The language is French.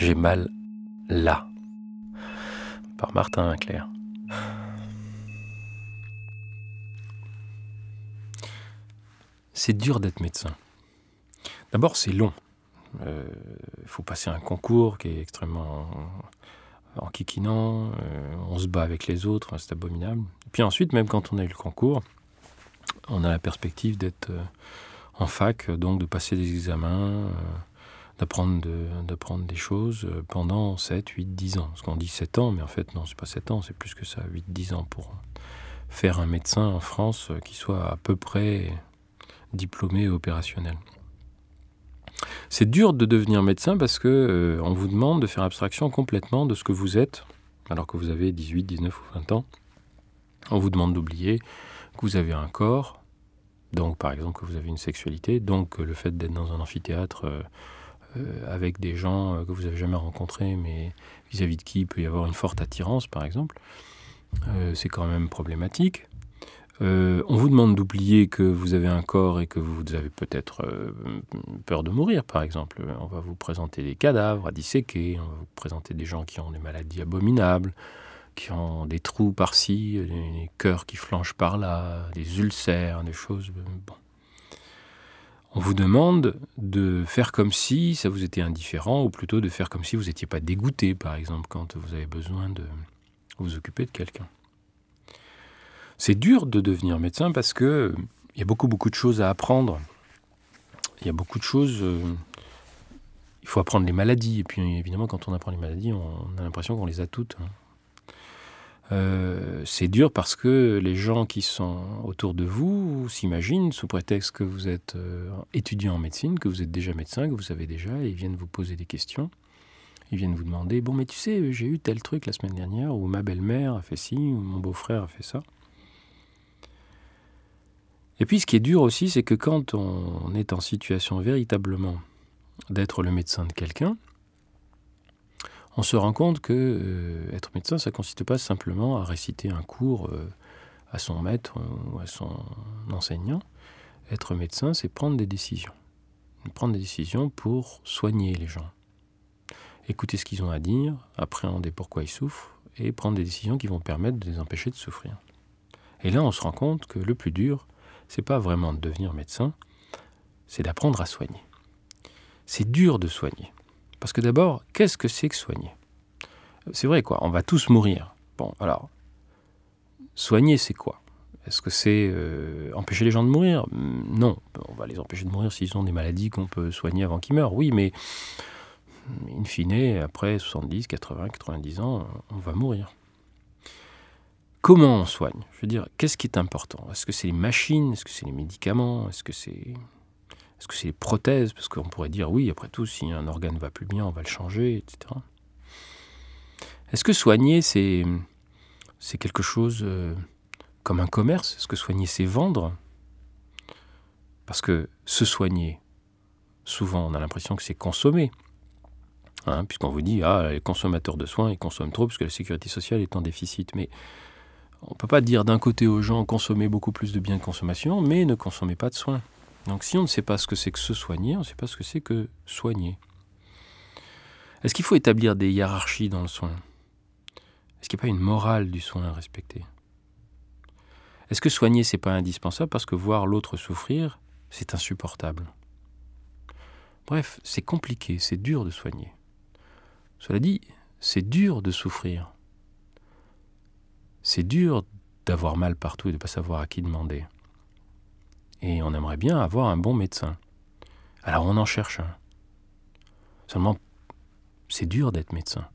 J'ai mal là. Par Martin Claire. C'est dur d'être médecin. D'abord, c'est long. Il euh, faut passer un concours qui est extrêmement enquiquinant. Euh, on se bat avec les autres, c'est abominable. Puis ensuite, même quand on a eu le concours, on a la perspective d'être euh, en fac, donc de passer des examens, d'apprendre de, des choses pendant 7, 8, 10 ans. Parce qu'on dit 7 ans, mais en fait, non, c'est pas 7 ans, c'est plus que ça, 8, 10 ans pour faire un médecin en France qui soit à peu près diplômé et opérationnel. C'est dur de devenir médecin parce que euh, on vous demande de faire abstraction complètement de ce que vous êtes, alors que vous avez 18, 19 ou 20 ans. On vous demande d'oublier que vous avez un corps, donc par exemple que vous avez une sexualité, donc le fait d'être dans un amphithéâtre euh, euh, avec des gens que vous n'avez jamais rencontrés, mais vis-à-vis de qui il peut y avoir une forte attirance, par exemple, c'est quand même problématique. Euh, on vous demande d'oublier que vous avez un corps et que vous avez peut-être euh, peur de mourir, par exemple. On va vous présenter des cadavres à disséquer, on va vous présenter des gens qui ont des maladies abominables, qui ont des trous par-ci, des, cœurs qui flanchent par-là, des ulcères, des choses. Euh, bon. On vous demande de faire comme si ça vous était indifférent, ou plutôt de faire comme si vous n'étiez pas dégoûté, par exemple, quand vous avez besoin de vous occuper de quelqu'un. C'est dur de devenir médecin parce que il y a beaucoup beaucoup de choses à apprendre. Il y a beaucoup de choses. Euh, il faut apprendre les maladies. Et puis évidemment, quand on apprend les maladies, on a l'impression qu'on les a toutes. Hein. Euh, c'est dur parce que les gens qui sont autour de vous s'imaginent, sous prétexte que vous êtes euh, étudiant en médecine, que vous êtes déjà médecin, que vous savez déjà, et ils viennent vous poser des questions. Ils viennent vous demander Bon, mais tu sais, j'ai eu tel truc la semaine dernière, ou ma belle-mère a fait ci, ou mon beau-frère a fait ça. Et puis ce qui est dur aussi, c'est que quand on est en situation véritablement d'être le médecin de quelqu'un, on se rend compte que euh, être médecin, ça ne consiste pas simplement à réciter un cours euh, à son maître ou à son enseignant. Être médecin, c'est prendre des décisions. Prendre des décisions pour soigner les gens. Écouter ce qu'ils ont à dire, appréhender pourquoi ils souffrent et prendre des décisions qui vont permettre de les empêcher de souffrir. Et là, on se rend compte que le plus dur, c'est pas vraiment de devenir médecin, c'est d'apprendre à soigner. C'est dur de soigner. Parce que d'abord, qu'est-ce que c'est que soigner? C'est vrai quoi, on va tous mourir. Bon, alors, soigner c'est quoi? Est-ce que c'est euh, empêcher les gens de mourir? Non, on va les empêcher de mourir s'ils ont des maladies qu'on peut soigner avant qu'ils meurent, oui, mais in fine, après 70, 80, 90 ans, on va mourir. Comment on soigne? Je veux dire, qu'est-ce qui est important? Est-ce que c'est les machines? Est-ce que c'est les médicaments? Est-ce que c'est est-ce que c'est les prothèses? Parce qu'on pourrait dire oui, après tout, si un organe ne va plus bien, on va le changer, etc. Est-ce que soigner, c'est c'est quelque chose euh, comme un commerce? Est-ce que soigner, c'est vendre? Parce que se soigner, souvent, on a l'impression que c'est consommer. Hein, puisqu'on vous dit, ah, les consommateurs de soins, ils consomment trop parce que la sécurité sociale est en déficit. Mais on ne peut pas dire d'un côté aux gens consommez beaucoup plus de biens de consommation, mais ne consommez pas de soins. Donc si on ne sait pas ce que c'est que se soigner, on ne sait pas ce que c'est que soigner. Est-ce qu'il faut établir des hiérarchies dans le soin? Est-ce qu'il n'y a pas une morale du soin à respecter? Est-ce que soigner, c'est pas indispensable parce que voir l'autre souffrir, c'est insupportable? Bref, c'est compliqué, c'est dur de soigner. Cela dit, c'est dur de souffrir. C'est dur d'avoir mal partout et de ne pas savoir à qui demander. Et on aimerait bien avoir un bon médecin. Alors on en cherche un. Seulement, c'est dur d'être médecin.